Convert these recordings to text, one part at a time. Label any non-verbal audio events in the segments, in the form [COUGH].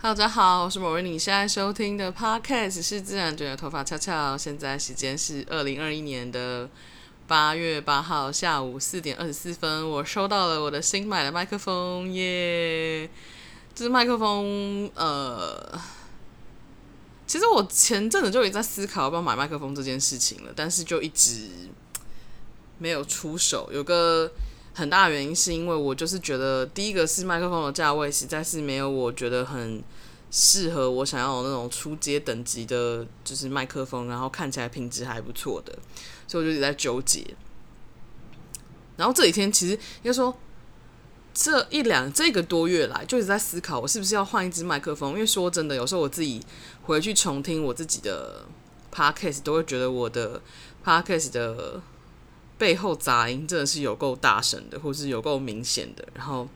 大家好，我是莫瑞妮。你现在收听的 Podcast 是自然卷的头发翘翘。现在时间是二零二一年的八月八号下午四点二十四分。我收到了我的新买的麦克风，耶！这是麦克风，呃，其实我前阵子就已经在思考要不要买麦克风这件事情了，但是就一直没有出手。有个很大原因是因为我就是觉得，第一个是麦克风的价位实在是没有我觉得很适合我想要的那种初阶等级的，就是麦克风，然后看起来品质还不错的，所以我就一直在纠结。然后这几天其实应该说这一两这个多月来，就一直在思考我是不是要换一支麦克风，因为说真的，有时候我自己回去重听我自己的 podcast，都会觉得我的 podcast 的。[LAUGHS] 背后杂音真的是有够大声的，或是有够明显的，然后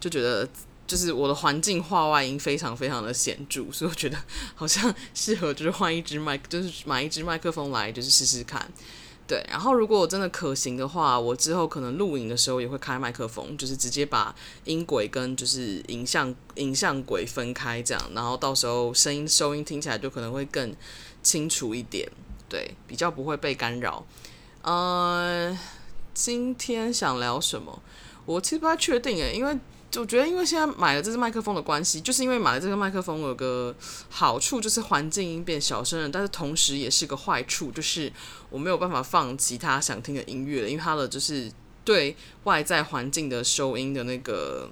就觉得就是我的环境话外音非常非常的显著，所以我觉得好像适合就是换一支麦，就是买一支麦克风来就是试试看。对，然后如果我真的可行的话，我之后可能录影的时候也会开麦克风，就是直接把音轨跟就是影像影像轨分开这样，然后到时候声音收音听起来就可能会更清楚一点，对，比较不会被干扰。呃，今天想聊什么？我其实不太确定诶，因为我觉得，因为现在买了这支麦克风的关系，就是因为买了这个麦克风有个好处，就是环境音变小声了，但是同时也是个坏处，就是我没有办法放其他想听的音乐了，因为它的就是对外在环境的收音的那个。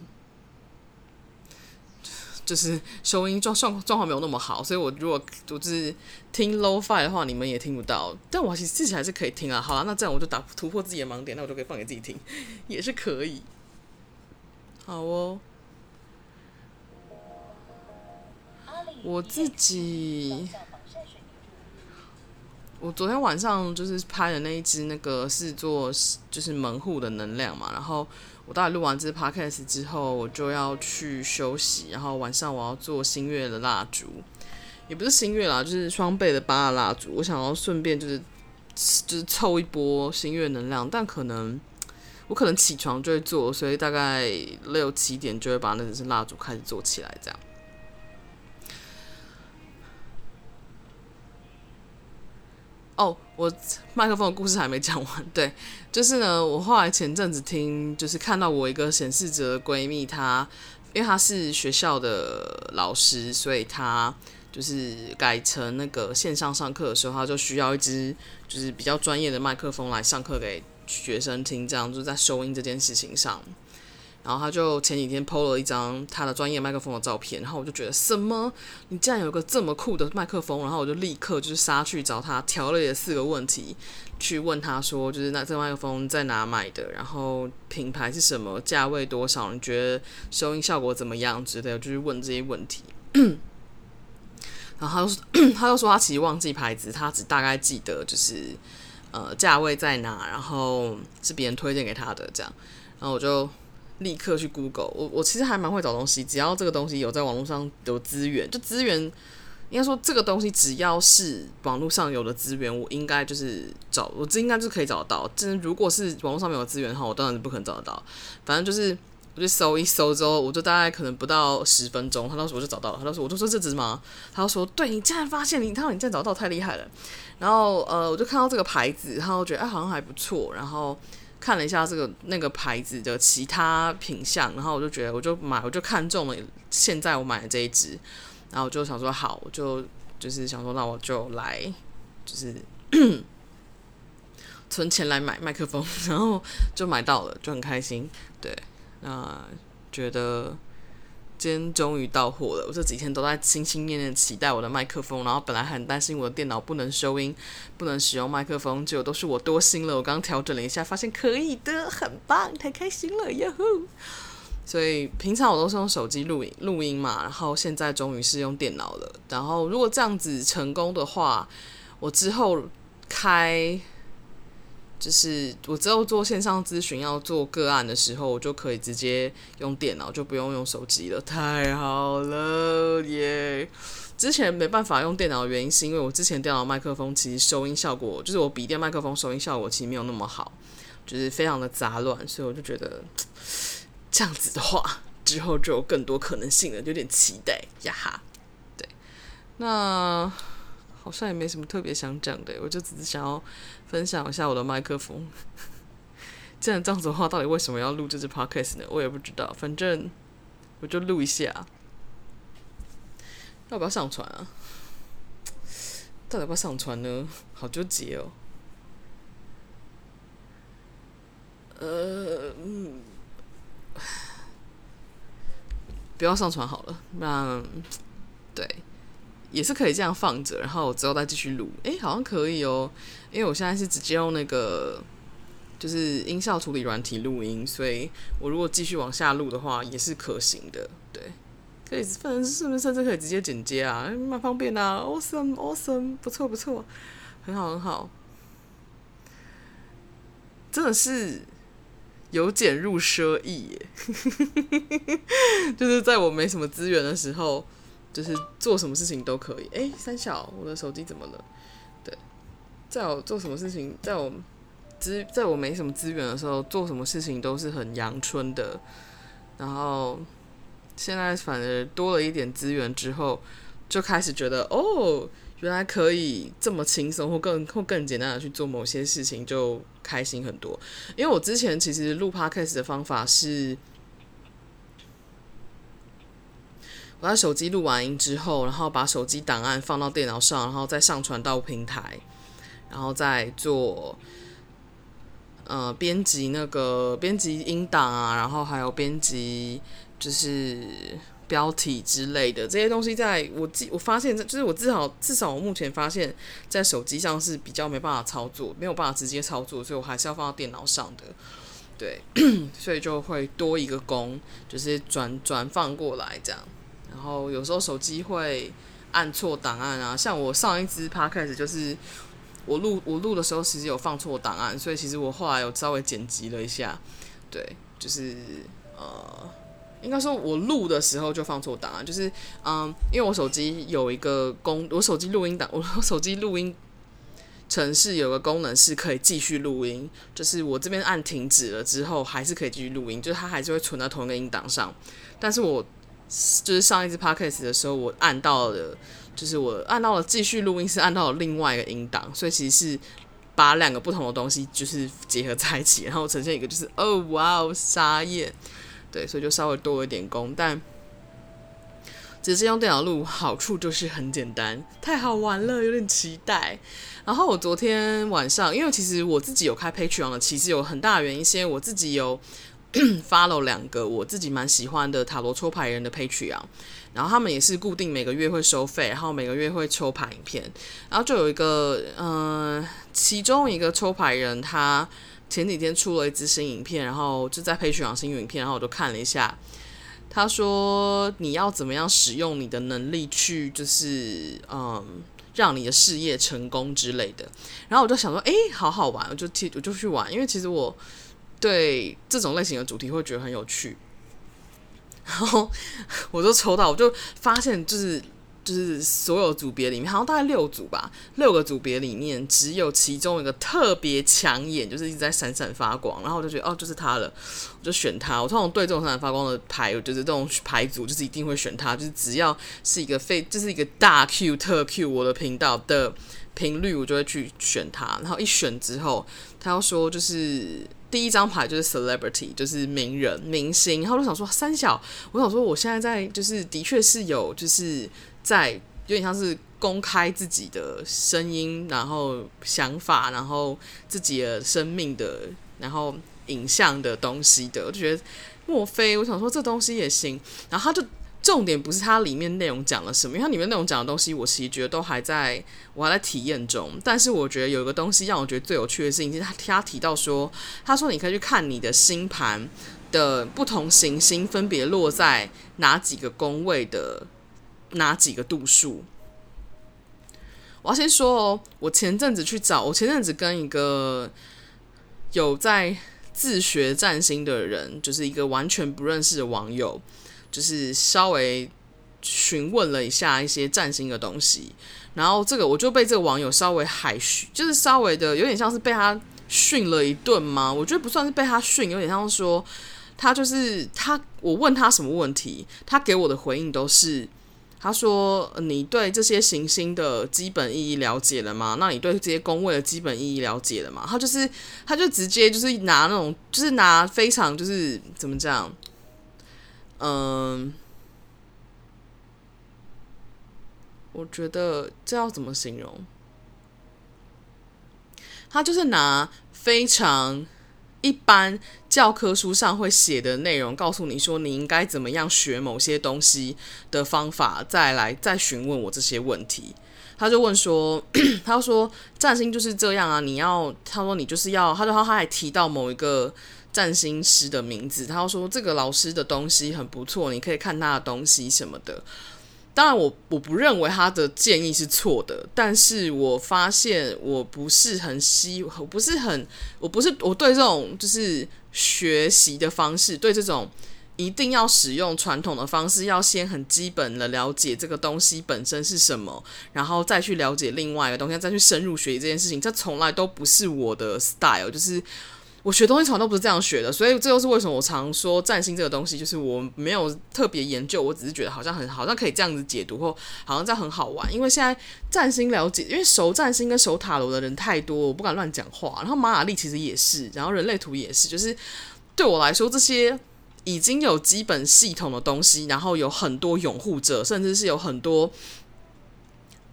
就是收音状状状况没有那么好，所以我如果就是听 low five 的话，你们也听不到。但我其实自己还是可以听啊。好了，那这样我就打突破自己的盲点，那我就可以放给自己听，也是可以。好哦，我自己，我昨天晚上就是拍的那一只，那个是做就是门户的能量嘛，然后。我大概录完这 podcast 之后，我就要去休息。然后晚上我要做新月的蜡烛，也不是新月啦，就是双倍的八蜡烛。我想要顺便就是就是凑一波新月能量，但可能我可能起床就会做，所以大概六七点就会把那支蜡烛开始做起来，这样。我麦克风的故事还没讲完。[LAUGHS] 对，就是呢，我后来前阵子听，就是看到我一个显示者闺蜜，她因为她是学校的老师，所以她就是改成那个线上上课的时候，她就需要一支就是比较专业的麦克风来上课给学生听，这样就在收音这件事情上。然后他就前几天 PO 了一张他的专业麦克风的照片，然后我就觉得什么？你竟然有个这么酷的麦克风？然后我就立刻就是杀去找他，条列了四个问题去问他说，就是那这个麦克风在哪买的？然后品牌是什么？价位多少？你觉得收音效果怎么样？之类的，就是问这些问题。然后他就说，他就说他其实忘记牌子，他只大概记得就是呃价位在哪，然后是别人推荐给他的这样。然后我就。立刻去 Google，我我其实还蛮会找东西，只要这个东西有在网络上有资源，就资源应该说这个东西只要是网络上有的资源，我应该就是找，我这应该就可以找得到。真如果是网络上没有资源的话，我当然是不可能找得到。反正就是我就搜一搜之后，我就大概可能不到十分钟，他当时我就找到了。他当时我就说这只吗？他说对，你竟然发现你，他说你竟然找到，太厉害了。然后呃，我就看到这个牌子，然后觉得哎好像还不错，然后。看了一下这个那个牌子的其他品相，然后我就觉得，我就买，我就看中了现在我买的这一支，然后就想说好，我就就是想说，那我就来就是 [COUGHS] 存钱来买麦克风，[LAUGHS] 然后就买到了，就很开心。对，啊觉得。今天终于到货了，我这几天都在心心念念期待我的麦克风，然后本来很担心我的电脑不能收音，不能使用麦克风，结果都是我多心了。我刚刚调整了一下，发现可以的，很棒，太开心了，哟！所以平常我都是用手机录音录音嘛，然后现在终于是用电脑了。然后如果这样子成功的话，我之后开。就是我之后做线上咨询要做个案的时候，我就可以直接用电脑，就不用用手机了，太好了耶！之前没办法用电脑的原因是因为我之前电脑麦克风其实收音效果，就是我笔电麦克风收音效果其实没有那么好，就是非常的杂乱，所以我就觉得这样子的话。之后就有更多可能性了，有点期待呀哈。对，那好像也没什么特别想讲的，我就只是想要分享一下我的麦克风。[LAUGHS] 既然这样子的话，到底为什么要录这支 podcast 呢？我也不知道，反正我就录一下。要不要上传啊？到底要不要上传呢？好纠结哦。呃，嗯，不要上传好了。那对，也是可以这样放着，然后我之后再继续录。哎，好像可以哦，因为我现在是直接用那个。就是音效处理软体录音，所以我如果继续往下录的话，也是可行的。对，可以，反正是不是甚至可以直接剪接啊，蛮方便的啊。Awesome，Awesome，不错不错，很好很好，真的是由俭入奢易耶。[LAUGHS] 就是在我没什么资源的时候，就是做什么事情都可以。哎，三小，我的手机怎么了？对，在我做什么事情，在我。资在我没什么资源的时候，做什么事情都是很阳春的。然后现在反而多了一点资源之后，就开始觉得哦，原来可以这么轻松或更或更简单的去做某些事情，就开心很多。因为我之前其实录 Podcast 的方法是，我在手机录完音之后，然后把手机档案放到电脑上，然后再上传到平台，然后再做。呃，编辑那个编辑音档啊，然后还有编辑就是标题之类的这些东西，在我记我发现，就是我至少至少我目前发现，在手机上是比较没办法操作，没有办法直接操作，所以我还是要放到电脑上的。对，[COUGHS] 所以就会多一个工，就是转转放过来这样。然后有时候手机会按错档案啊，像我上一支 Podcast 就是。我录我录的时候，其实有放错档案，所以其实我后来有稍微剪辑了一下，对，就是呃，应该说我录的时候就放错档案，就是嗯，因为我手机有一个功，我手机录音档，我手机录音程式有个功能是可以继续录音，就是我这边按停止了之后，还是可以继续录音，就是它还是会存在同一个音档上，但是我就是上一次 podcast 的时候，我按到了。就是我按到了继续录音，是按到了另外一个音档，所以其实是把两个不同的东西就是结合在一起，然后呈现一个就是哦哇哦沙眼，对，所以就稍微多了一点功，但只是用电脑录，好处就是很简单，太好玩了，有点期待。然后我昨天晚上，因为其实我自己有开 Patreon 的，其实有很大的原因，是因为我自己有 [CLEARS THROAT] follow 两个我自己蛮喜欢的塔罗抽牌人的 Patreon。然后他们也是固定每个月会收费，然后每个月会抽牌影片，然后就有一个，嗯、呃，其中一个抽牌人，他前几天出了一支新影片，然后就在 Patreon 新影片，然后我就看了一下，他说你要怎么样使用你的能力去，就是嗯，让你的事业成功之类的，然后我就想说，诶，好好玩，我就去我就去玩，因为其实我对这种类型的主题会觉得很有趣。然后 [LAUGHS] 我就抽到，我就发现就是就是所有组别里面，好像大概六组吧，六个组别里面只有其中一个特别抢眼，就是一直在闪闪发光。然后我就觉得哦，就是他了，我就选他。我通常对这种闪闪发光的牌，我就是这种牌组，就是一定会选他。就是只要是一个非，就是一个大 Q 特 Q 我的频道的频率，我就会去选他。然后一选之后，他要说就是。第一张牌就是 celebrity，就是名人、明星。然后我就想说，三小，我想说，我现在在就是的确是有，就是在有点像是公开自己的声音，然后想法，然后自己的生命的，然后影像的东西的。我就觉得，莫非我想说这东西也行？然后他就。重点不是它里面内容讲了什么，因为它里面内容讲的东西，我其实觉得都还在，我还在体验中。但是我觉得有一个东西让我觉得最有趣的事情，就是他他提到说，他说你可以去看你的星盘的不同行星分别落在哪几个宫位的哪几个度数。我要先说哦，我前阵子去找，我前阵子跟一个有在自学占星的人，就是一个完全不认识的网友。就是稍微询问了一下一些占星的东西，然后这个我就被这个网友稍微海训，就是稍微的有点像是被他训了一顿嘛。我觉得不算是被他训，有点像是说他就是他我问他什么问题，他给我的回应都是，他说：“你对这些行星的基本意义了解了吗？那你对这些宫位的基本意义了解了吗？”他就是，他就直接就是拿那种，就是拿非常就是怎么讲，嗯，我觉得这要怎么形容？他就是拿非常。一般教科书上会写的内容，告诉你说你应该怎么样学某些东西的方法，再来再询问我这些问题。他就问说，[CLEARS THROAT] 他说占星就是这样啊，你要他说你就是要，他说他还提到某一个占星师的名字，他说这个老师的东西很不错，你可以看他的东西什么的。当然我，我不认为他的建议是错的，但是我发现我不是很希，我不是很，我不是我对这种就是学习的方式，对这种一定要使用传统的方式，要先很基本的了解这个东西本身是什么，然后再去了解另外一个东西，再去深入学习这件事情，这从来都不是我的 style，就是。我学东西从来都不是这样学的，所以这就是为什么我常说占星这个东西，就是我没有特别研究，我只是觉得好像很好像可以这样子解读，或好像这样很好玩。因为现在占星了解，因为熟占星跟熟塔罗的人太多，我不敢乱讲话。然后玛雅历其实也是，然后人类图也是，就是对我来说，这些已经有基本系统的东西，然后有很多拥护者，甚至是有很多。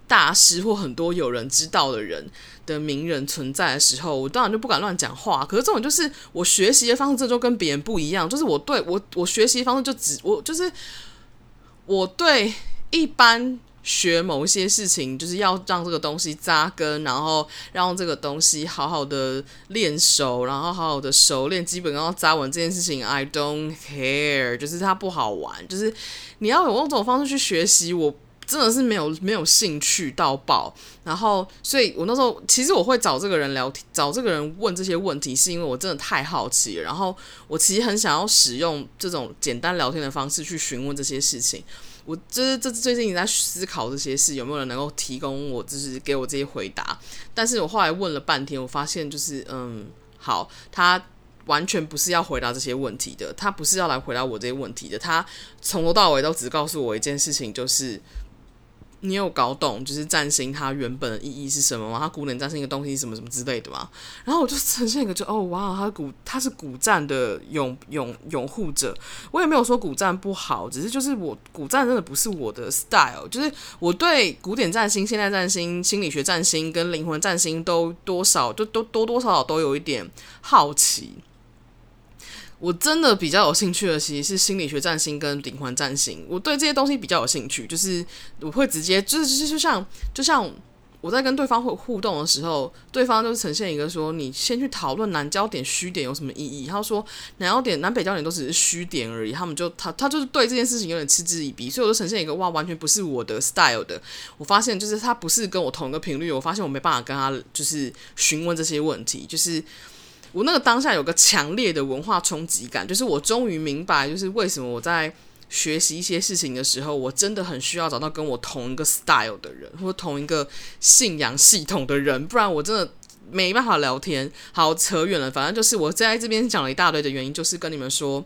大师或很多有人知道的人的名人存在的时候，我当然就不敢乱讲话。可是这种就是我学习的方式，这就跟别人不一样。就是我对我我学习方式就只我就是我对一般学某一些事情，就是要让这个东西扎根，然后让这个东西好好的练熟，然后好好的熟练，基本要扎稳这件事情。I don't care，就是它不好玩。就是你要有用这种方式去学习我。真的是没有没有兴趣到爆，然后，所以我那时候其实我会找这个人聊天，找这个人问这些问题，是因为我真的太好奇了。然后我其实很想要使用这种简单聊天的方式去询问这些事情。我就是这最近也在思考这些事，有没有人能够提供我，就是给我这些回答。但是我后来问了半天，我发现就是嗯，好，他完全不是要回答这些问题的，他不是要来回答我这些问题的，他从头到尾都只告诉我一件事情，就是。你有搞懂就是占星它原本的意义是什么吗？它古典占星一个东西什么什么之类的吗？然后我就呈现一个就哦哇，它古它是古占的拥拥拥护者。我也没有说古占不好，只是就是我古占真的不是我的 style。就是我对古典占星、现代占星、心理学占星跟灵魂占星都多少就都多多少少都有一点好奇。我真的比较有兴趣的，其实是心理学占星跟灵魂占星。我对这些东西比较有兴趣，就是我会直接，就是就是就像就像我在跟对方互互动的时候，对方就是呈现一个说，你先去讨论南焦点、虚点有什么意义。他说南焦点、南北焦点都只是虚点而已，他们就他他就是对这件事情有点嗤之以鼻，所以我就呈现一个哇，完全不是我的 style 的。我发现就是他不是跟我同一个频率，我发现我没办法跟他就是询问这些问题，就是。我那个当下有个强烈的文化冲击感，就是我终于明白，就是为什么我在学习一些事情的时候，我真的很需要找到跟我同一个 style 的人，或同一个信仰系统的人，不然我真的没办法聊天。好，扯远了，反正就是我在这边讲了一大堆的原因，就是跟你们说，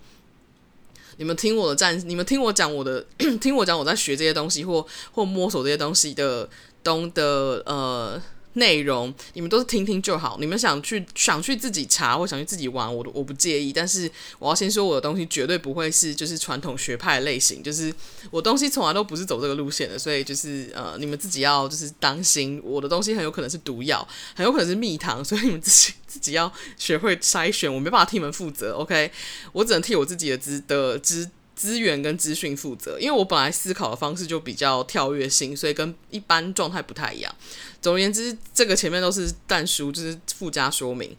你们听我的战，你们听我讲我的，[CLEARS THROAT] 听我讲我在学这些东西或或摸索这些东西的东的呃。内容你们都是听听就好，你们想去想去自己查或想去自己玩，我我不介意。但是我要先说，我的东西绝对不会是就是传统学派类型，就是我东西从来都不是走这个路线的。所以就是呃，你们自己要就是当心，我的东西很有可能是毒药，很有可能是蜜糖，所以你们自己自己要学会筛选。我没办法替你们负责，OK？我只能替我自己的资的资资源跟资讯负责，因为我本来思考的方式就比较跳跃性，所以跟一般状态不太一样。总而言之，这个前面都是但书，就是附加说明。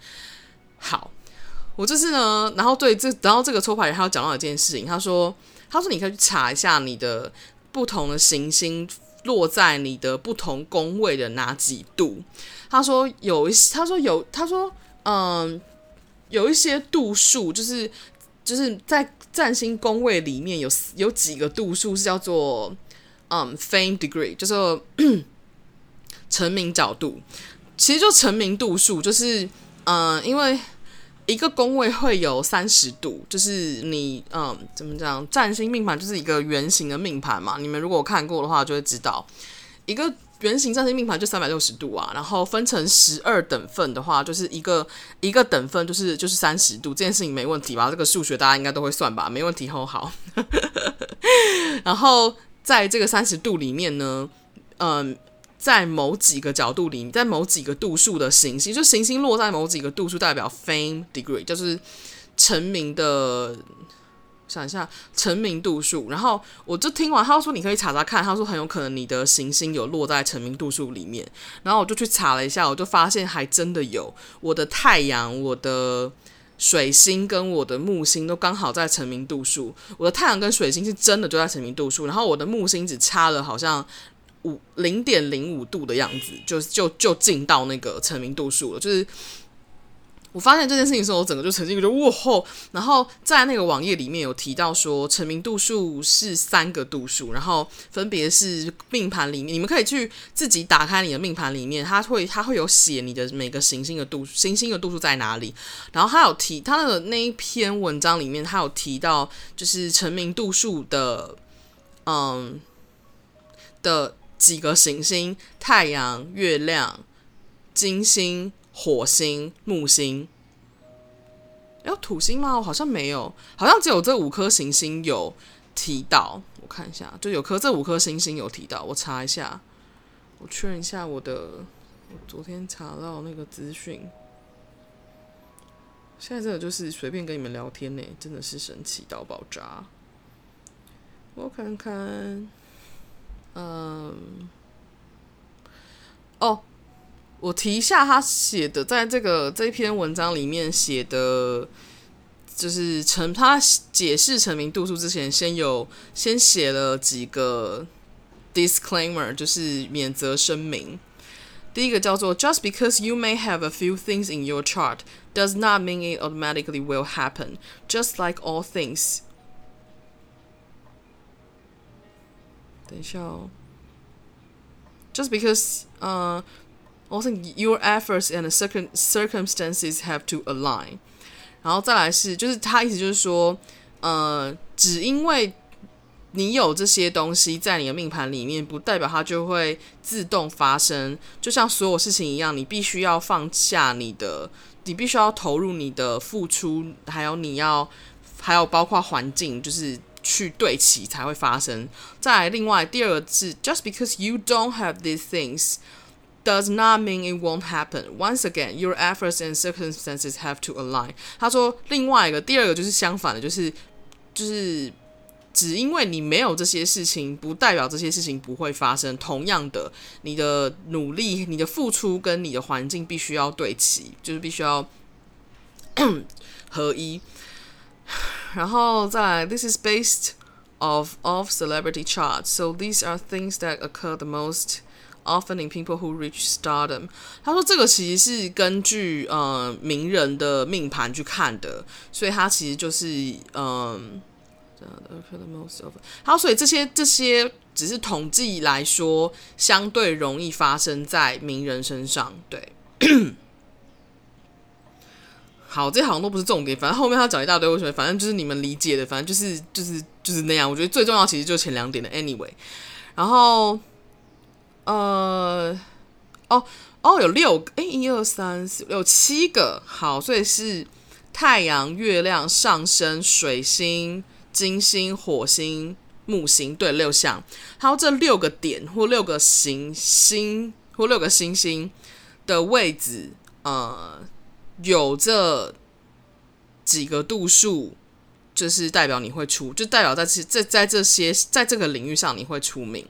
好，我这次呢，然后对这，然后这个抽牌他要讲到一件事情，他说，他说你可以去查一下你的不同的行星落在你的不同宫位的哪几度。他说有一，他说有，他说嗯，有一些度数，就是就是在占星宫位里面有有几个度数是叫做嗯 fame degree，就是。成名角度，其实就成名度数，就是，嗯、因为一个宫位会有三十度，就是你嗯怎么讲，占星命盘就是一个圆形的命盘嘛。你们如果看过的话，就会知道一个。圆形占星命盘就三百六十度啊，然后分成十二等份的话，就是一个一个等份就是就是三十度，这件事情没问题吧？这个数学大家应该都会算吧？没问题，吼好。[LAUGHS] 然后在这个三十度里面呢，嗯，在某几个角度里，在某几个度数的行星，就行星落在某几个度数，代表 fame degree，就是成名的。想一下成名度数，然后我就听完，他说你可以查查看，他说很有可能你的行星有落在成名度数里面，然后我就去查了一下，我就发现还真的有，我的太阳、我的水星跟我的木星都刚好在成名度数，我的太阳跟水星是真的就在成名度数，然后我的木星只差了好像五零点零五度的样子，就就就进到那个成名度数了，就是。我发现这件事情的时候，我整个就沉浸就哇吼！然后在那个网页里面有提到说，成名度数是三个度数，然后分别是命盘里面，你们可以去自己打开你的命盘里面，它会它会有写你的每个行星的度行星的度数在哪里。然后他有提他的那一篇文章里面，他有提到就是成名度数的嗯的几个行星：太阳、月亮、金星。火星、木星，有土星吗？我好像没有，好像只有这五颗行星有提到。我看一下，就有颗这五颗行星有提到。我查一下，我确认一下我的，我昨天查到那个资讯。现在这个就是随便跟你们聊天呢，真的是神奇到爆炸。我看看，嗯，哦。我提一下他写的，在这个这篇文章里面写的，就是成他解释成名度数之前，先有先写了几个 disclaimer，就是免责声明。第一个叫做 Just because you may have a few things in your chart does not mean it automatically will happen. Just like all things，等一下哦。Just because，呃、uh,。Also, your efforts and the circumstances have to align。然后再来是，就是他意思就是说，呃，只因为你有这些东西在你的命盘里面，不代表它就会自动发生。就像所有事情一样，你必须要放下你的，你必须要投入你的付出，还有你要，还有包括环境，就是去对齐才会发生。再来，另外第二个是，just because you don't have these things。Does not mean it won't happen. Once again, your efforts and circumstances have to align. 他说，另外一个，第二个就是相反的，就是就是只因为你没有这些事情，不代表这些事情不会发生。同样的，你的努力、你的付出跟你的环境必须要对齐，就是必须要合一。然后再来，This is based of of celebrity charts, so these are things that occur the most. Often in people who reach stardom，他说这个其实是根据呃名人的命盘去看的，所以他其实就是嗯，这样的。好，所以这些这些只是统计来说，相对容易发生在名人身上。对，好，这好像都不是重点，反正后面他讲一大堆为什么，反正就是你们理解的，反正就是就是就是那样。我觉得最重要其实就前两点的。Anyway，然后。呃，哦哦，有六个，诶，一二三四有七个，好，所以是太阳、月亮、上升、水星、金星、火星、木星，对，六项。还有这六个点或六个行星或六个星星的位置，呃，有这几个度数，就是代表你会出，就代表在这在在这些在这个领域上你会出名。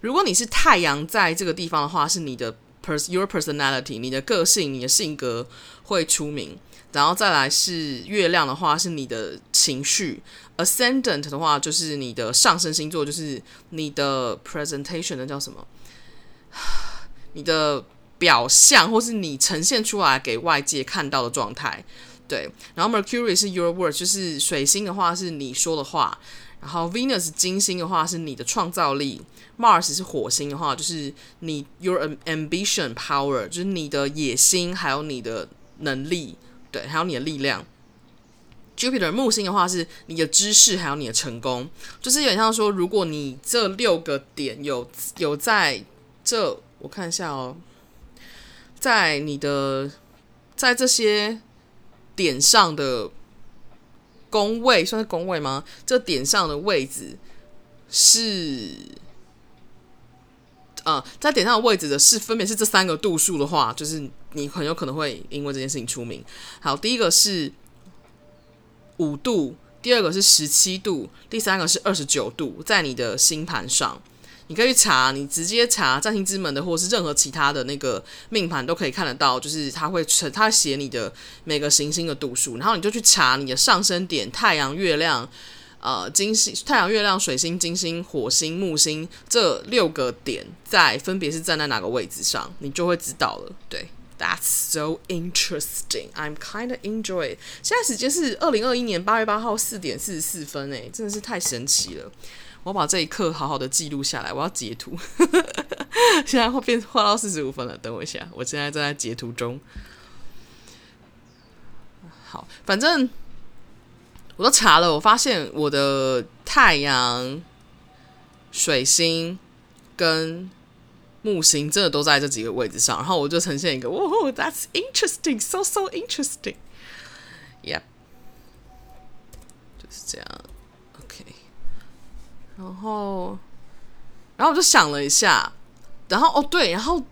如果你是太阳在这个地方的话，是你的 pers your personality，你的个性、你的性格会出名。然后再来是月亮的话，是你的情绪。Ascendant 的话，就是你的上升星座，就是你的 presentation 的叫什么？[SIGHS] 你的表象，或是你呈现出来给外界看到的状态。对。然后 Mercury 是 your word，就是水星的话是你说的话。然后 Venus 金星的话是你的创造力。Mars 是火星的话，就是你 your ambition power，就是你的野心还有你的能力，对，还有你的力量。Jupiter 木星的话是你的知识，还有你的成功，就是有点像说，如果你这六个点有有在这，我看一下哦，在你的在这些点上的宫位，算是宫位吗？这点上的位置是，呃，在点上的位置的是分别是这三个度数的话，就是你很有可能会因为这件事情出名。好，第一个是。五度，第二个是十七度，第三个是二十九度，在你的星盘上，你可以去查，你直接查占星之门的，或是任何其他的那个命盘都可以看得到，就是它会成，它写你的每个行星的度数，然后你就去查你的上升点，太阳、月亮、呃，金星、太阳、月亮、水星、金星、火星、木星这六个点在分别是站在哪个位置上，你就会知道了，对。That's so interesting. I'm kind of enjoy 现在时间是二零二一年八月八号四点四十四分，诶，真的是太神奇了。我把这一刻好好的记录下来，我要截图。[LAUGHS] 现在会变画到四十五分了，等我一下，我现在正在截图中。好，反正我都查了，我发现我的太阳、水星跟木星真的都在这几个位置上，然后我就呈现一个，哇，That's interesting, so so interesting, yeah，就是这样。然后，然后我就想了一下，然后哦对，然后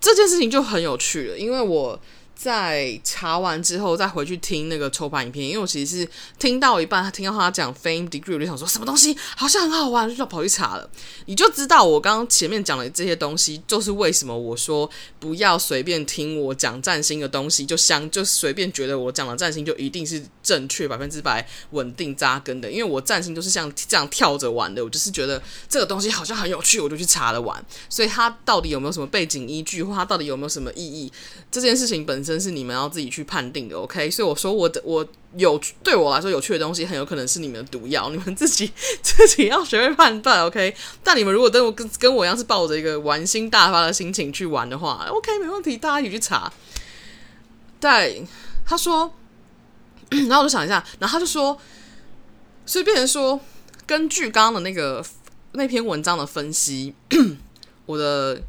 这件事情就很有趣了，因为我。在查完之后，再回去听那个抽盘影片，因为我其实是听到一半，听到他讲 Fame Degree，我就想说什么东西好像很好玩，就跑去查了。你就知道我刚刚前面讲的这些东西，就是为什么我说不要随便听我讲占星的东西，就相就随便觉得我讲的占星就一定是正确百分之百稳定扎根的，因为我占星就是像这样跳着玩的，我就是觉得这个东西好像很有趣，我就去查了玩。所以它到底有没有什么背景依据，或它到底有没有什么意义，这件事情本真是你们要自己去判定的，OK？所以我说我的我有对我来说有趣的东西，很有可能是你们的毒药，你们自己 [LAUGHS] 自己要学会判断，OK？但你们如果跟我跟跟我一样是抱着一个玩心大发的心情去玩的话，OK，没问题，大家一起去查。对，他说，[CLEARS THROAT] 然后我就想一下，然后他就说，所以变成说，根据刚刚的那个那篇文章的分析，[CLEARS THROAT] 我的。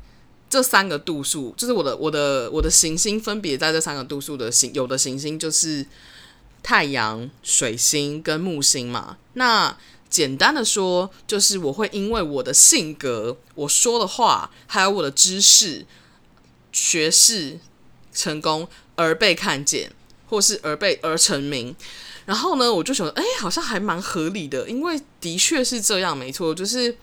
这三个度数就是我的我的我的行星分别在这三个度数的行，有的行星就是太阳、水星跟木星嘛。那简单的说，就是我会因为我的性格、我说的话，还有我的知识、学识、成功而被看见，或是而被而成名。然后呢，我就觉得，哎，好像还蛮合理的，因为的确是这样，没错，就是。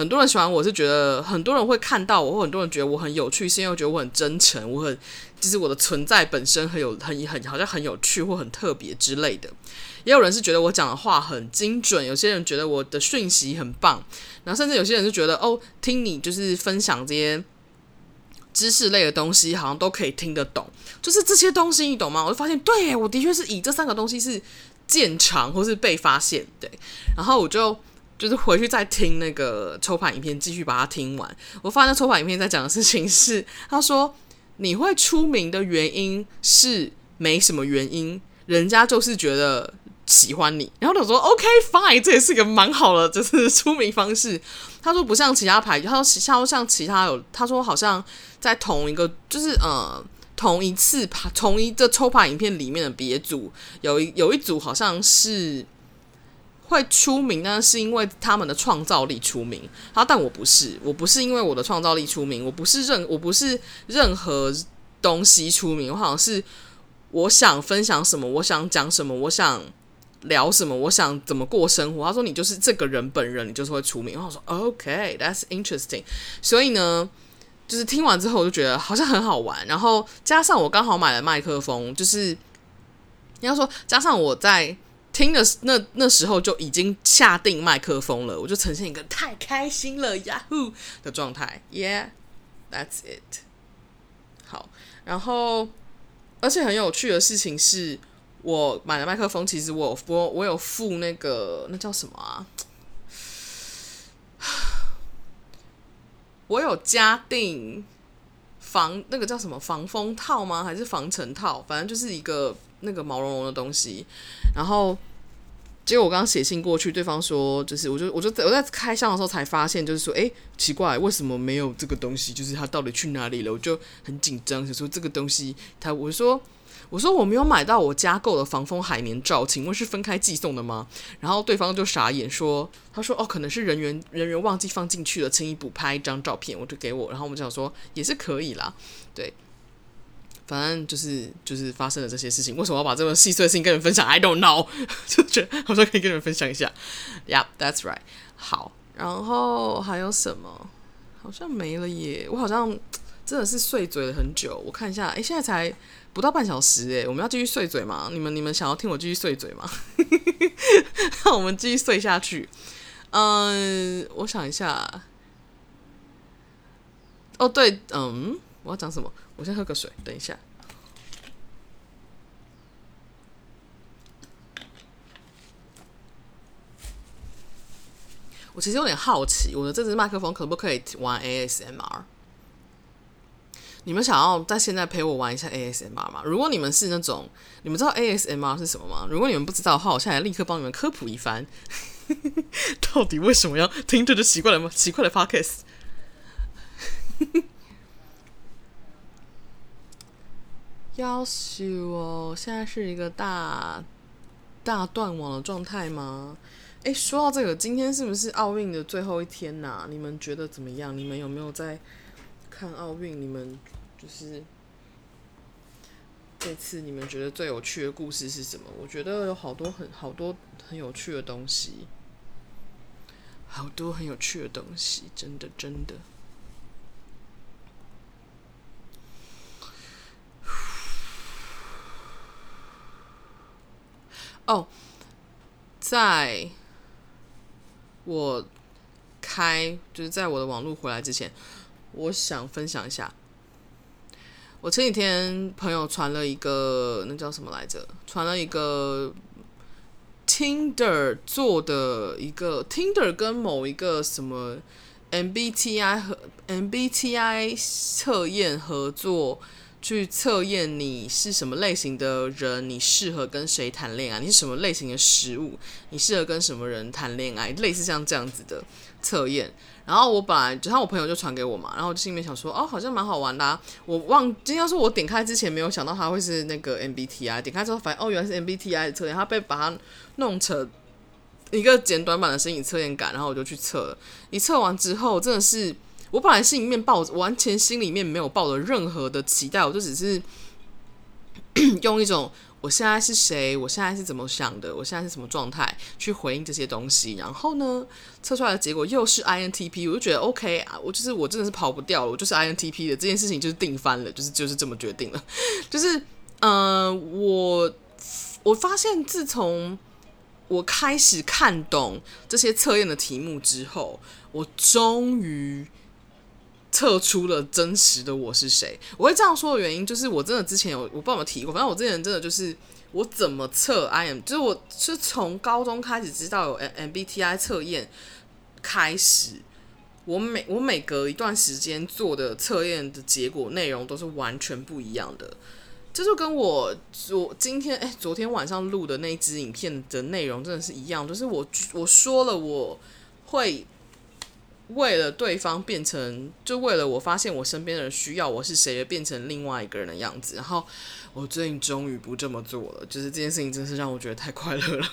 很多人喜欢我是觉得很多人会看到我，或很多人觉得我很有趣，是因为觉得我很真诚，我很就是我的存在本身很有很很好像很有趣或很特别之类的。也有人是觉得我讲的话很精准，有些人觉得我的讯息很棒，然后甚至有些人是觉得哦，听你就是分享这些知识类的东西，好像都可以听得懂。就是这些东西你懂吗？我就发现，对，我的确是以这三个东西是见长或是被发现，对，然后我就。就是回去再听那个抽牌影片，继续把它听完。我发现抽牌影片在讲的事情是，他说你会出名的原因是没什么原因，人家就是觉得喜欢你。然后他说 OK fine，这也是个蛮好的，就是 [LAUGHS] 出名方式。他说不像其他牌，他说像像其他有，他说好像在同一个就是呃同一次牌同一个抽牌影片里面的别组有一有一组好像是。会出名呢，是因为他们的创造力出名。好，但我不是，我不是因为我的创造力出名，我不是任我不是任何东西出名。我好像是我想分享什么，我想讲什么，我想聊什么，我想怎么过生活。他说你就是这个人本人，你就是会出名。然后我说 OK，that's interesting。所以呢，就是听完之后我就觉得好像很好玩。然后加上我刚好买了麦克风，就是你要说加上我在。听的那那时候就已经下定麦克风了，我就呈现一个太开心了，Yahoo 的状态，Yeah，that's it。好，然后而且很有趣的事情是，我买了麦克风，其实我我我有付那个那叫什么啊？[SIGHS] 我有加定防那个叫什么防风套吗？还是防尘套？反正就是一个那个毛茸茸的东西。然后结果我刚刚写信过去，对方说就是，我就我就我在开箱的时候才发现，就是说，哎，奇怪，为什么没有这个东西？就是他到底去哪里了？我就很紧张，想说这个东西，他我说。我说我没有买到我加购的防风海绵罩，请问是分开寄送的吗？然后对方就傻眼说，他说哦，可能是人员人员忘记放进去了，请你补拍一张照片，我就给我。然后我们就想说也是可以啦，对，反正就是就是发生了这些事情。为什么要把这么细碎的事情跟人分享？I don't know，[LAUGHS] 就觉得好像可以跟人分享一下。Yeah，that's right。好，然后还有什么？好像没了耶。我好像真的是碎嘴了很久。我看一下，哎，现在才。不到半小时哎，我们要继续碎嘴吗？你们你们想要听我继续碎嘴吗？[LAUGHS] 那我们继续碎下去。嗯，我想一下。哦，对，嗯，我要讲什么？我先喝个水，等一下。我其实有点好奇，我的这支麦克风可不可以玩 ASMR？你们想要在现在陪我玩一下 ASMR 吗？如果你们是那种，你们知道 ASMR 是什么吗？如果你们不知道的话，我现在立刻帮你们科普一番。[LAUGHS] 到底为什么要听这个奇怪的吗？奇怪的 Podcast？[LAUGHS] 要死哦！现在是一个大大断网的状态吗？诶，说到这个，今天是不是奥运的最后一天呐、你们觉得怎么样？你们有没有在？看奥运，你们就是这次你们觉得最有趣的故事是什么？我觉得有好多很好多很有趣的东西，好多很有趣的东西，真的真的。哦，在我开就是在我的网络回来之前。我想分享一下，我前几天朋友传了一个，那叫什么来着？传了一个 Tinder 做的一个 Tinder 跟某一个什么 MBTI 和 MBTI 测验合作，去测验你是什么类型的人，你适合跟谁谈恋爱？你是什么类型的食物？你适合跟什么人谈恋爱？类似像这样子的测验。然后我本来就他我朋友就传给我嘛，然后我心里面想说，哦，好像蛮好玩的啊。我忘，今天要是我点开之前没有想到它会是那个 MBTI，点开之后发现哦，原来是 MBTI 的测验，它被把它弄成一个简短版的身体测验感，然后我就去测了。一测完之后，真的是我本来心里面抱完全心里面没有抱着任何的期待，我就只是 [CLEARS THROAT] 用一种。我现在是谁？我现在是怎么想的？我现在是什么状态去回应这些东西？然后呢，测出来的结果又是 INTP，我就觉得 OK 啊，我就是我真的是跑不掉了，我就是 INTP 的这件事情就是定翻了，就是就是这么决定了。[LAUGHS] 就是嗯、我我发现自从我开始看懂这些测验的题目之后，我终于。测出了真实的我是谁？我会这样说的原因，就是我真的之前有我不知道有没有提过，反正我之前真的就是我怎么测 I am，就是我是从高中开始知道有 MBTI 测验开始，我每我每隔一段时间做的测验的结果内容都是完全不一样的，这就跟我昨今天哎昨天晚上录的那支影片的内容真的是一样，就是我我说了我会。为了对方变成，就为了我发现我身边的人需要我是谁而变成另外一个人的样子。然后我最近终于不这么做了，就是这件事情真是让我觉得太快乐了。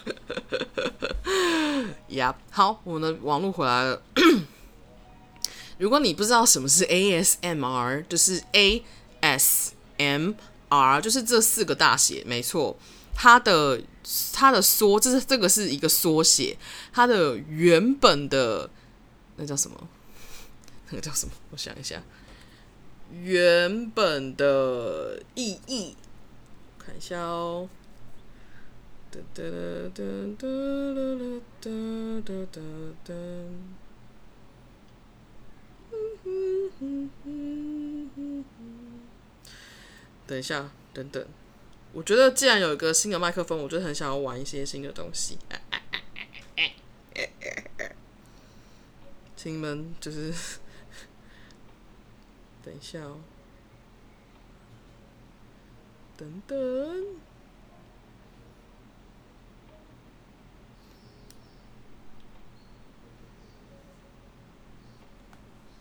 呀、yep，好，我们的网络回来了。如果你不知道什么是 ASMR，就是 ASMR，就是这四个大写，没错，它的它的缩，这是这个是一个缩写，它的原本的。那叫什么？[LAUGHS] 那个叫什么？我想一下，原本的意义，看一下哦。噔噔噔噔噔噔噔噔噔。等一下，等等。我觉得既然有一个新的麦克风，我就很想要玩一些新的东西。亲们，就是等一下哦。等等。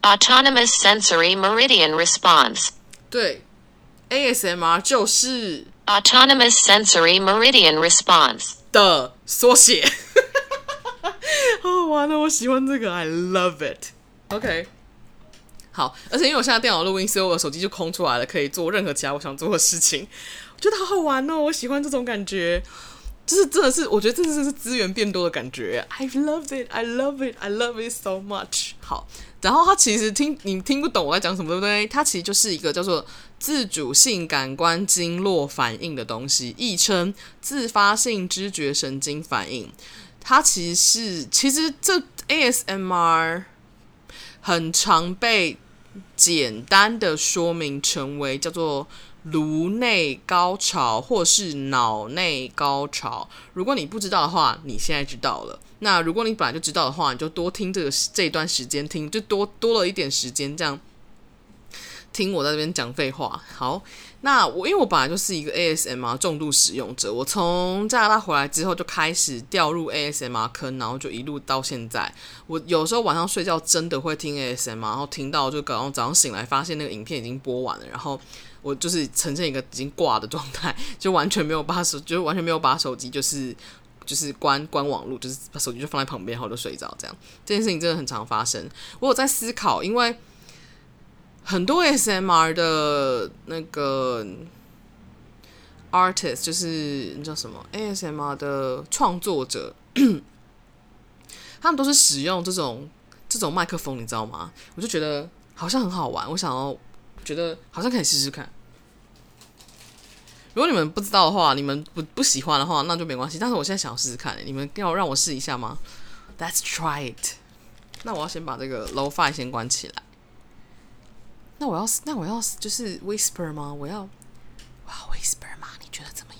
Autonomous Sensory Meridian Response。对，ASMR 就是 Autonomous Sensory Meridian Response 的缩写。[LAUGHS] 好好玩的，我喜欢这个，I love it。OK，好，而且因为我现在电脑录音，所以我的手机就空出来了，可以做任何其他我想做的事情。[LAUGHS] 我觉得好好玩哦，我喜欢这种感觉。就是真的是，我觉得这是是资源变多的感觉。I love it, I love it, I love it so much。好，然后它其实听你听不懂我在讲什么，对不对？它其实就是一个叫做自主性感官经络反应的东西，亦称自发性知觉神经反应。它其实是，其实这 ASMR 很常被简单的说明成为叫做。颅内高潮或是脑内高潮，如果你不知道的话，你现在知道了。那如果你本来就知道的话，你就多听这个这一段时间听，就多多了一点时间这样听我在这边讲废话。好，那我因为我本来就是一个 ASMR 重度使用者，我从加拿大回来之后就开始掉入 ASMR 坑，然后就一路到现在。我有时候晚上睡觉真的会听 ASMR，然后听到就刚刚早上醒来发现那个影片已经播完了，然后。我就是呈现一个已经挂的状态，就完全没有把手，[LAUGHS] 就完全没有把手机，就是就是关关网络，就是把手机就放在旁边，然后就睡着。这样这件事情真的很常发生。我有在思考，因为很多 ASMR 的那个 artist，就是你叫什么 ASMR 的创作者，他们都是使用这种这种麦克风，你知道吗？我就觉得好像很好玩，我想要觉得好像可以试试看。如果你们不知道的话，你们不不喜欢的话，那就没关系。但是我现在想要试试看，你们要让我试一下吗？Let's try it。那我要先把这个 low five 先关起来。那我要那我要就是 Whisper 吗？我要我要 Whisper 吗？你觉得怎么样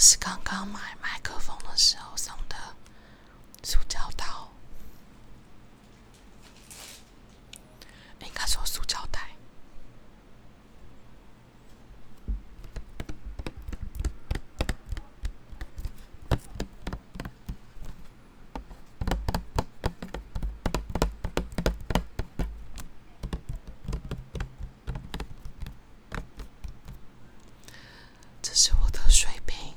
是刚刚买麦克风的时候送的塑胶套，应该说塑胶袋。这是我的水瓶。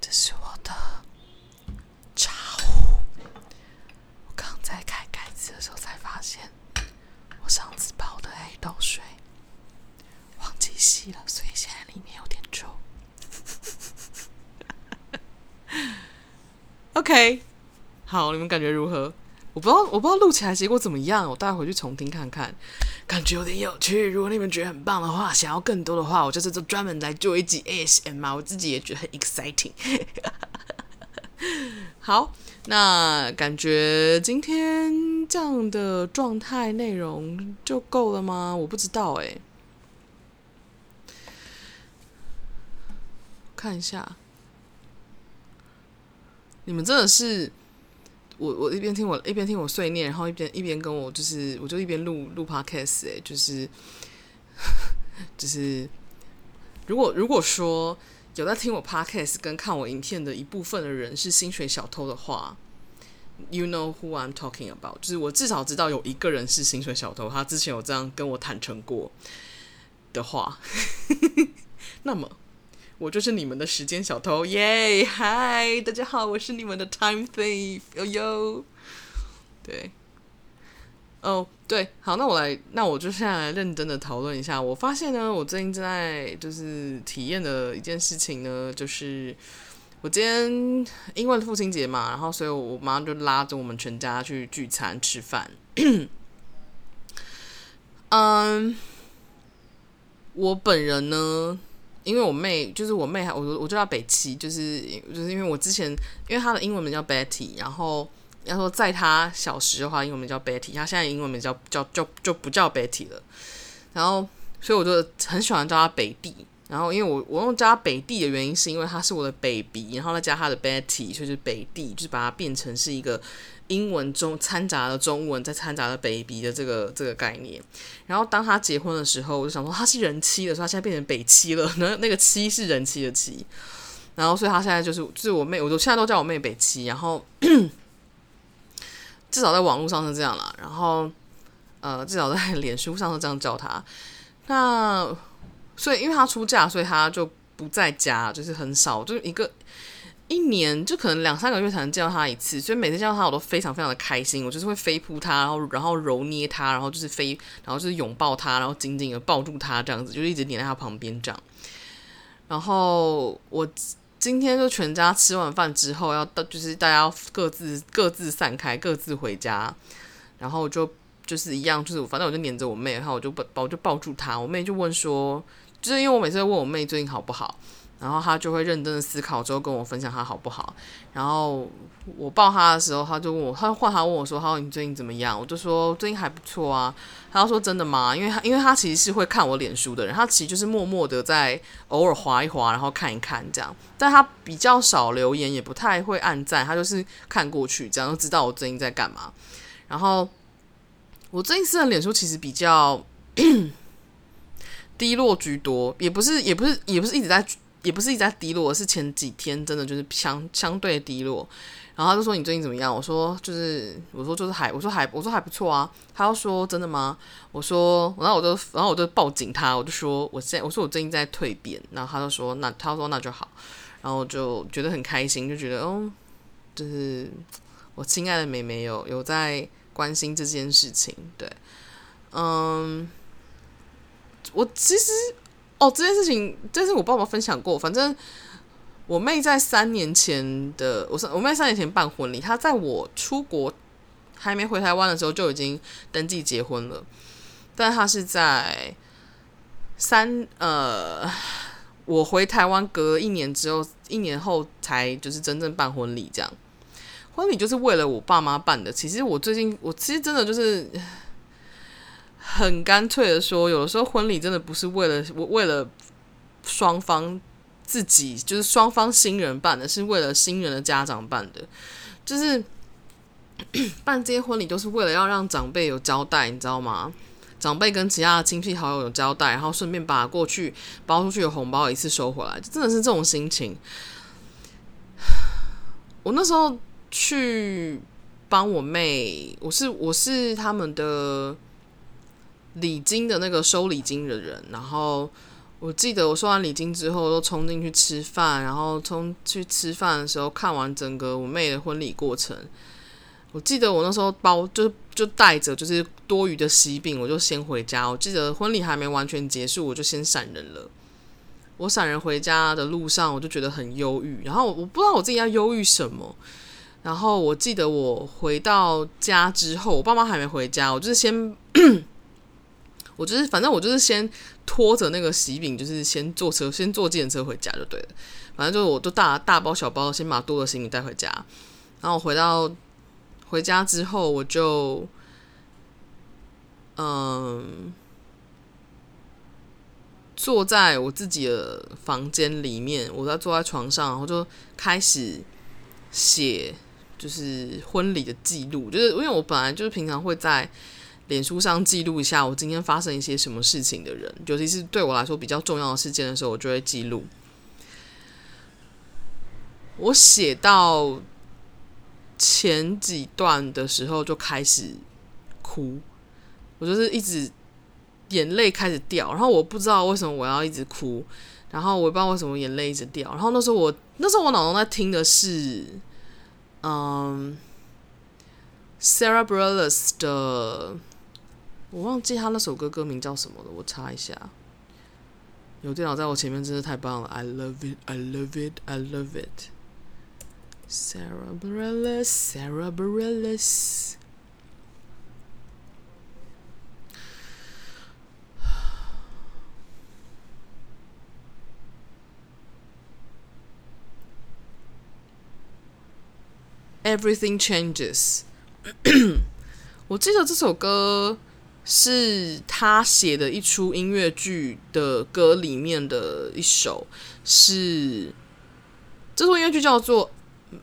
这是我的茶壶。我刚在开盖子的时候才发现，我上次泡的黑豆水忘记洗了，所以现在里面有点皱。OK，好，你们感觉如何？我不知道，我不知道录起来结果怎么样，我待会回去重听看看，感觉有点有趣。如果你们觉得很棒的话，想要更多的话，我就是就专门来做一集 ASMR，我自己也觉得很 exciting。[LAUGHS] 好，那感觉今天这样的状态内容就够了吗？我不知道哎，看一下，你们真的是。我我一边听我一边听我碎念，然后一边一边跟我就是我就一边录录 podcast 哎，就是 [LAUGHS] 就是如果如果说有在听我 podcast 跟看我影片的一部分的人是薪水小偷的话，You know who I'm talking about，就是我至少知道有一个人是薪水小偷，他之前有这样跟我坦诚过的话，[LAUGHS] 那么我就是你们的时间小偷耶！嗨，大家好，我是你们的 Time Thief，哟哟，对，哦，对，好，那我来，那我就现在来认真的讨论一下。我发现呢，我最近正在就是体验的一件事情呢，就是。我今天因为父亲节嘛，然后所以我妈就拉着我们全家去聚餐吃饭。嗯，我本人呢，因为我妹就是我妹，我我叫她北七，就是就是因为我之前因为她的英文名叫 Betty，然后要说在她小时的话，英文名叫 Betty，她现在英文名叫叫就就不叫 Betty 了，然后所以我就很喜欢叫她北弟。然后，因为我我用叫她北弟的原因，是因为她是我的 baby，然后再加她的 Betty，就是北弟，就是把它变成是一个英文中掺杂了中文，再掺杂了 baby 的这个这个概念。然后当他结婚的时候，我就想说他是人妻的时候，他现在变成北七了，那 [LAUGHS] 那个七是人妻的妻。然后，所以他现在就是就是我妹，我都现在都叫我妹北七。然后 [CLEARS THROAT] 至少在网络上是这样啦，然后呃，至少在脸书上是这样叫他。那。所以，因为他出嫁，所以他就不在家，就是很少，就是一个一年就可能两三个月才能见到他一次。所以每次见到他，我都非常非常的开心，我就是会飞扑他，然后然后揉捏他，然后就是飞，然后就是拥抱他，然后紧紧的抱住他，这样子，就一直黏在他旁边这样。然后我今天就全家吃完饭之后，要到就是大家各自各自散开，各自回家，然后就就是一样，就是反正我就黏着我妹，然后我就抱我就抱住她，我妹就问说。就是因为我每次问我妹最近好不好，然后他就会认真的思考之后跟我分享他好不好。然后我抱他的时候，他就问我，他换他问我说：“他说你最近怎么样？”我就说：“最近还不错啊。”他说：“真的吗？”因为他因为他其实是会看我脸书的人，他其实就是默默的在偶尔划一划，然后看一看这样。但他比较少留言，也不太会按赞，他就是看过去这样，就知道我最近在干嘛。然后我最近私人脸书其实比较。[CLEARS THROAT] 低落居多，也不是，也不是，也不是一直在，也不是一直在低落，是前几天真的就是相相对低落。然后他就说，你最近怎么样？我说就是，我说就是还，我说还，我说还不错啊。他要说真的吗？我说，然后我就，然后我就抱紧他，我就说我现在，我说我最近在蜕变。然后他就说那，他说那就好。然后就觉得很开心，就觉得哦，就是我亲爱的妹妹有有在关心这件事情，对，嗯。我其实哦，这件事情，这是我爸爸分享过。反正我妹在三年前的，我我妹三年前办婚礼，她在我出国还没回台湾的时候就已经登记结婚了。但她是在三呃，我回台湾隔一年之后，一年后才就是真正办婚礼。这样婚礼就是为了我爸妈办的。其实我最近，我其实真的就是。很干脆的说，有的时候婚礼真的不是为了我，为了双方自己，就是双方新人办的，是为了新人的家长办的。就是 [COUGHS] 办这些婚礼都是为了要让长辈有交代，你知道吗？长辈跟其他的亲戚好友有交代，然后顺便把过去包出去的红包一次收回来，真的是这种心情。我那时候去帮我妹，我是我是他们的。礼金的那个收礼金的人，然后我记得我收完礼金之后，都冲进去吃饭，然后冲去吃饭的时候，看完整个我妹的婚礼过程。我记得我那时候包就就带着就是多余的喜饼，我就先回家。我记得婚礼还没完全结束，我就先闪人了。我闪人回家的路上，我就觉得很忧郁，然后我不知道我自己要忧郁什么。然后我记得我回到家之后，我爸妈还没回家，我就是先。我就是，反正我就是先拖着那个喜饼，就是先坐车，先坐计程车回家就对了。反正就是，我都大大包小包，先把多的行李带回家。然后我回到回家之后，我就嗯坐在我自己的房间里面，我在坐在床上，然后就开始写，就是婚礼的记录。就是因为我本来就是平常会在。脸书上记录一下我今天发生一些什么事情的人，尤其是对我来说比较重要的事件的时候，我就会记录。我写到前几段的时候就开始哭，我就是一直眼泪开始掉，然后我不知道为什么我要一直哭，然后我也不知道为什么眼泪一直掉，然后那时候我那时候我脑中在听的是，嗯，Sarah Bareilles 的，我忘记他那首歌歌名叫什么了，我查一下。有电脑在我前面真是太棒了！I love it, I love it, I love it. Sarah Bareilles, Sarah Bareilles. Everything changes. 我记得这首歌。是他写的一出音乐剧的歌里面的一首，是这出音乐剧叫做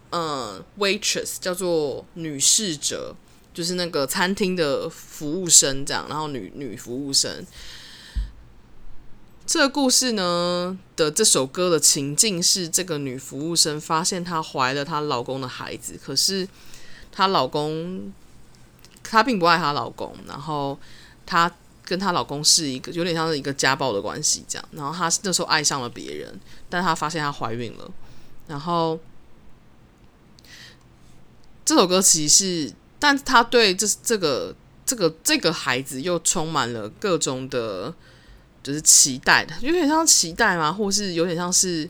呃《Waitress》，叫做女侍者，就是那个餐厅的服务生这样，然后女女服务生。这个故事呢的这首歌的情境是，这个女服务生发现她怀了她老公的孩子，可是她老公。她并不爱她老公，然后她跟她老公是一个有点像是一个家暴的关系这样。然后她那时候爱上了别人，但她发现她怀孕了。然后这首歌其实是，但她对这这个这个这个孩子又充满了各种的，就是期待的，有点像期待吗？或是有点像是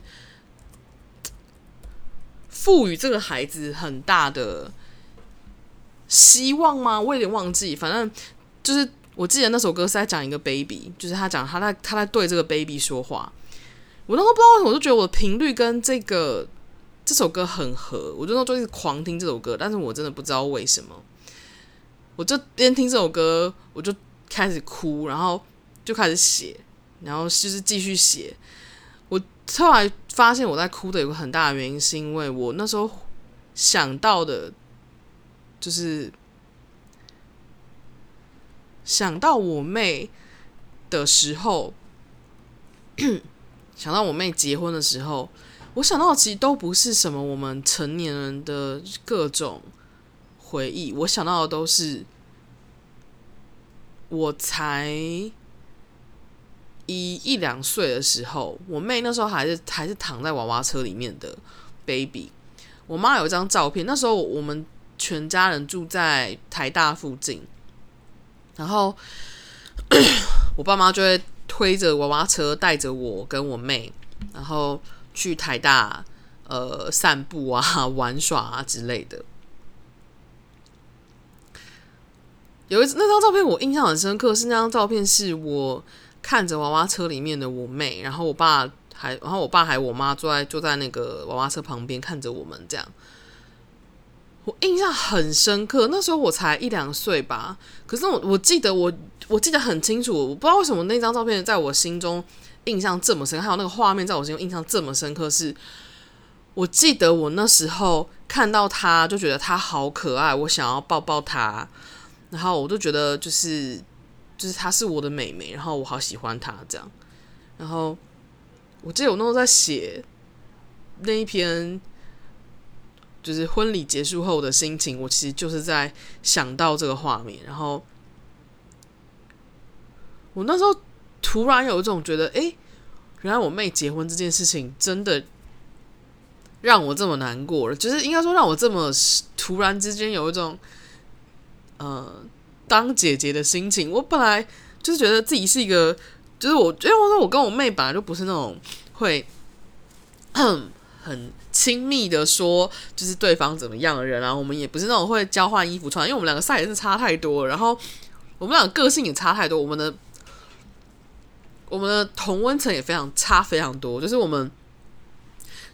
赋予这个孩子很大的。希望吗？我有点忘记，反正就是我记得那首歌是在讲一个 baby，就是他讲他在他在对这个 baby 说话。我那时候不知道为什么，我就觉得我的频率跟这个这首歌很合，我就那时候就一直狂听这首歌，但是我真的不知道为什么，我就边听这首歌，我就开始哭，然后就开始写，然后就是继续写。我后来发现我在哭的有个很大的原因，是因为我那时候想到的。就是想到我妹的时候，想到我妹结婚的时候，我想到其实都不是什么我们成年人的各种回忆，我想到的都是我才一一两岁的时候，我妹那时候还是还是躺在娃娃车里面的 baby。我妈有一张照片，那时候我们。全家人住在台大附近，然后 [CLEARS THROAT] 我爸妈就会推着娃娃车带着我跟我妹，然后去台大呃散步啊、玩耍啊之类的。有一次那张照片我印象很深刻，是那张照片是我看着娃娃车里面的我妹，然后我爸还然后我爸还我妈坐在坐在那个娃娃车旁边看着我们这样。我印象很深刻，那时候我才一两岁吧。可是我我记得我我记得很清楚，我不知道为什么那张照片在我心中印象这么深，还有那个画面在我心中印象这么深刻是。我记得我那时候看到他就觉得他好可爱，我想要抱抱他，然后我就觉得就是就是他是我的妹妹，然后我好喜欢他这样。然后我记得我那时候在写那一篇。就是婚礼结束后的心情，我其实就是在想到这个画面，然后我那时候突然有一种觉得，哎、原来我妹结婚这件事情真的让我这么难过了，就是应该说让我这么突然之间有一种呃当姐姐的心情。我本来就是觉得自己是一个，就是我因为我说我跟我妹本来就不是那种会 [CLEARS THROAT] 很。亲密的说，就是对方怎么样的人啊？我们也不是那种会交换衣服穿，因为我们两个 size 是差太多，然后我们两个个性也差太多，我们的我们的同温层也非常差非常多，就是我们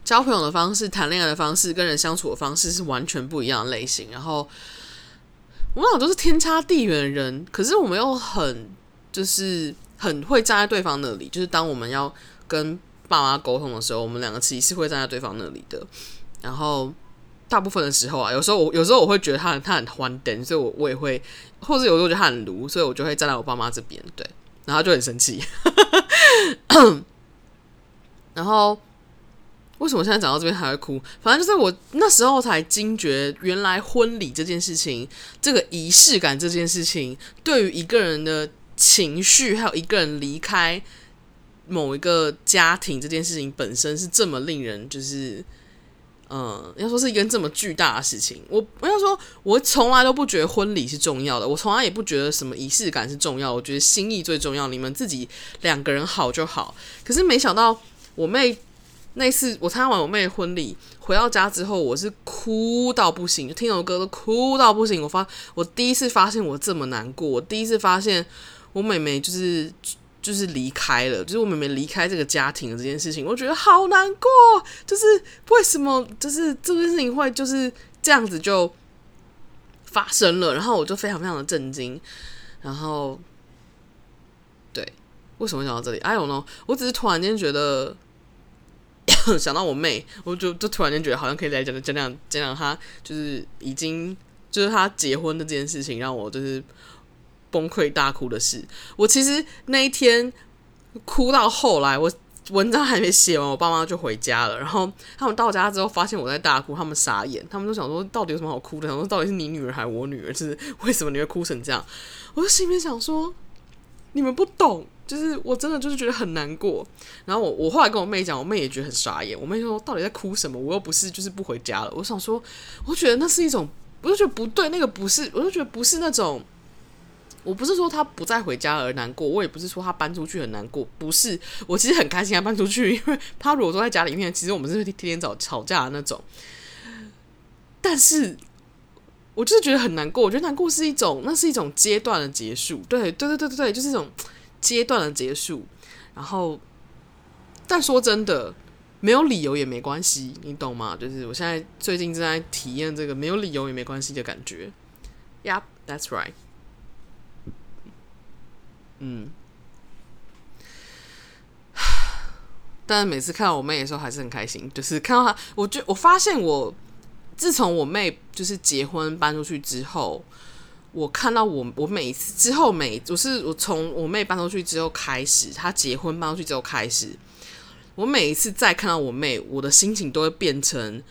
交朋友的方式、谈恋爱的方式、跟人相处的方式是完全不一样的类型。然后我们俩都是天差地远的人，可是我们又很就是很会站在对方那里，就是当我们要跟。爸妈沟通的时候，我们两个其实是会站在对方那里的。然后大部分的时候啊，有时候我有时候我会觉得他很他很欢灯，所以我我也会，或者有时候觉得他很卢，所以我就会站在我爸妈这边。对，然后就很生气。[COUGHS] 然后为什么现在讲到这边还会哭？反正就是我那时候才惊觉，原来婚礼这件事情，这个仪式感这件事情，对于一个人的情绪，还有一个人离开某一个家庭这件事情本身，是这么令人就是，嗯，要说是一件这么巨大的事情。我我要说，我从来都不觉得婚礼是重要的，我从来也不觉得什么仪式感是重要。我觉得心意最重要，你们自己两个人好就好。可是没想到我妹。那次我参加完我妹的婚礼，回到家之后，我是哭到不行，就听首歌都哭到不行。我发，我第一次发现我这么难过，我第一次发现我妹妹就是就是离开了，就是我妹妹离开这个家庭的这件事情，我觉得好难过。就是为什么，就是这件事情会就是这样子就发生了，然后我就非常非常的震惊。然后，对，为什么想到这里？I don't know，我只是突然间觉得。想到我妹，我就就突然间觉得好像可以来讲讲讲讲讲她，就是已经就是她结婚的这件事情，让我就是崩溃大哭的事。我其实那一天哭到后来，我文章还没写完，我爸妈就回家了。然后他们到家之后，发现我在大哭，他们傻眼，他们都想说到底有什么好哭的？想说到底是你女儿还是我女儿？就是为什么你会哭成这样？我就心里面想说，你们不懂。就是我真的就是觉得很难过，然后我我后来跟我妹讲，我妹也觉得很傻眼。我妹说到底在哭什么？我又不是就是不回家了。我想说，我觉得那是一种，我就觉得不对，那个不是，我就觉得不是那种。我不是说他不再回家而难过，我也不是说他搬出去很难过，不是。我其实很开心他搬出去，因为他如果说在家里面，其实我们是天天吵吵架的那种。但是，我就是觉得很难过。我觉得难过是一种，那是一种阶段的结束。对，对，对，对，对，对，就是一种。阶段的结束，然后，但说真的，没有理由也没关系，你懂吗？就是我现在最近正在体验这个没有理由也没关系的感觉。Yep, that's right。嗯，[SIGHS] 但是每次看到我妹的时候还是很开心，就是看到她，我就我发现我自从我妹就是结婚搬出去之后。我看到我，我每一次之后每，我是我从我妹搬出去之后开始，她结婚搬出去之后开始，我每一次再看到我妹，我的心情都会变成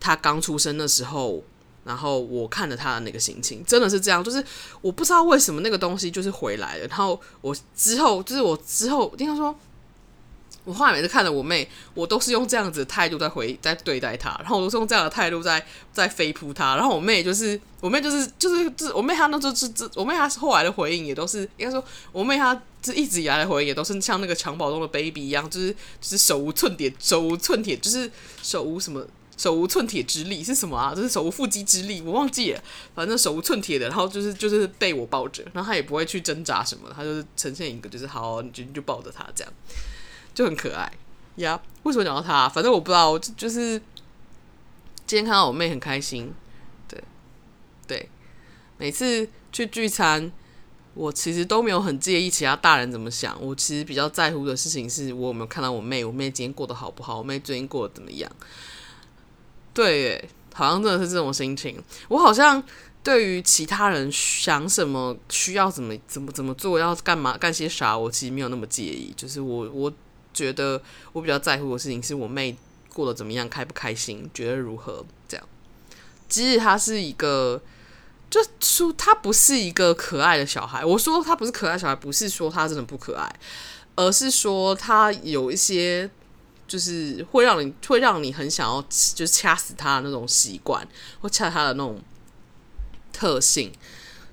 她刚出生的时候，然后我看着她的那个心情，真的是这样，就是我不知道为什么那个东西就是回来了，然后我之后就是我之后听她说。我后来每次看着我妹，我都是用这样子的态度在回在对待她，然后我都是用这样的态度在在飞扑她，然后我妹就是我妹就是就是就是我妹她那时候是这我妹她后来的回应也都是应该说我妹她这一直以来的回应也都是像那个襁褓中的 baby 一样，就是就是手无寸铁手无寸铁就是手无什么手无寸铁之力是什么啊？就是手无缚鸡之力，我忘记了，反正手无寸铁的，然后就是就是被我抱着，然后他也不会去挣扎什么，他就是呈现一个就是好，你就你就抱着他这样。就很可爱呀为什么讲到他？反正我不知道，就就是今天看到我妹很开心，对对。每次去聚餐，我其实都没有很介意其他大人怎么想。我其实比较在乎的事情是我有没有看到我妹，我妹今天过得好不好？我妹最近过得怎么样？对耶，好像真的是这种心情。我好像对于其他人想什么、需要怎么、怎么、怎么做、要干嘛、干些啥，我其实没有那么介意。就是我我。觉得我比较在乎的事情是我妹过得怎么样，开不开心，觉得如何这样。即使他是一个，就说他不是一个可爱的小孩。我说他不是可爱小孩，不是说他真的不可爱，而是说他有一些就是会让你会让你很想要就是掐死他的那种习惯，或掐他的那种特性。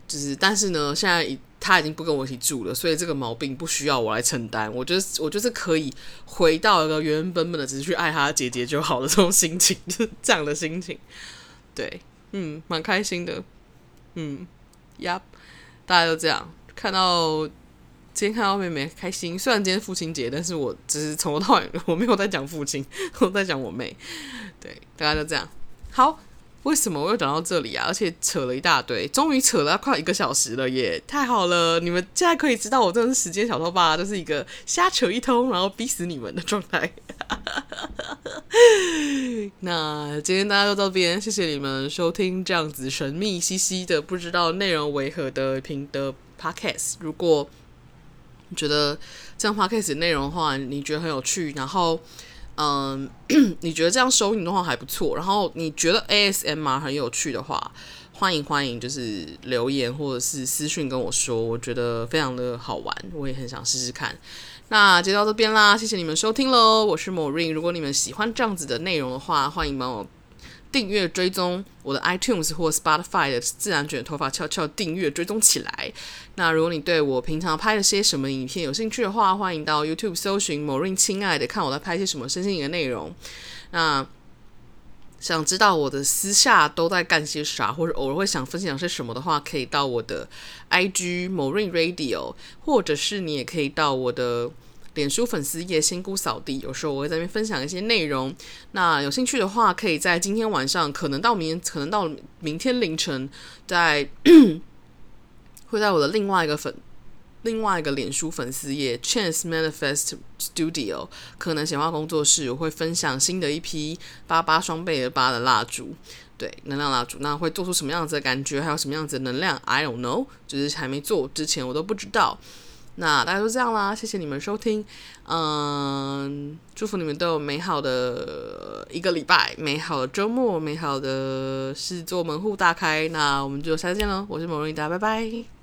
就是，但是呢，现在已他已经不跟我一起住了，所以这个毛病不需要我来承担。我觉得，我就是可以回到一个原原本本的，只是去爱他的姐姐就好的这种心情，[LAUGHS] 就是这样的心情。对，嗯，蛮开心的。嗯，Yup，大家都这样。看到今天看到妹妹开心，虽然今天父亲节，但是我只是从头到尾我没有在讲父亲，[LAUGHS] 我在讲我妹。对，大家都这样。好。为什么我又讲到这里啊？而且扯了一大堆，终于扯了快一个小时了耶！太好了，你们现在可以知道我真的是时间小偷吧？就是一个瞎扯一通，然后逼死你们的状态。[LAUGHS] 那今天大家就到这边，谢谢你们收听这样子神秘兮兮的、不知道内容为何的频的 podcast。如果觉得这样 podcast 内容的话，你觉得很有趣，然后。嗯，[CLEARS THROAT] 你觉得这样收音的话还不错，然后你觉得 ASMR 很有趣的话，欢迎欢迎，就是留言或者是私讯跟我说，我觉得非常的好玩，我也很想试试看。那就到这边啦，谢谢你们收听喽，我是 Maureen。如果你们喜欢这样子的内容的话，欢迎帮我订阅追踪我的 iTunes 或 Spotify 的自然卷头发悄悄订阅追踪起来。那如果你对我平常拍了些什么影片有兴趣的话，欢迎到 YouTube 搜寻 Maureen 亲爱的，看我在拍些什么身心灵的内容。那想知道我的私下都在干些啥，或者偶尔会想分享些什么的话，可以到我的 IG Maureen Radio，或者是你也可以到我的脸书粉丝页仙姑扫地，有时候我会在那边分享一些内容。那有兴趣的话，可以在今天晚上，可能到明，可能到明天凌晨，在 [CLEARS THROAT] 会在我的另外一个粉。另外一个脸书粉丝页 Chance Manifest Studio 可能显化工作室，我会分享新的一批八八双倍的八的蜡烛，对，能量蜡烛，那会做出什么样子的感觉，还有什么样子的能量？I don't know，就是还没做之前我都不知道。那大家都这样啦，谢谢你们收听，嗯，祝福你们都有美好的一个礼拜，美好的周末，美好的事做门户大开。那我们就下次见喽，我是某人一达拜拜。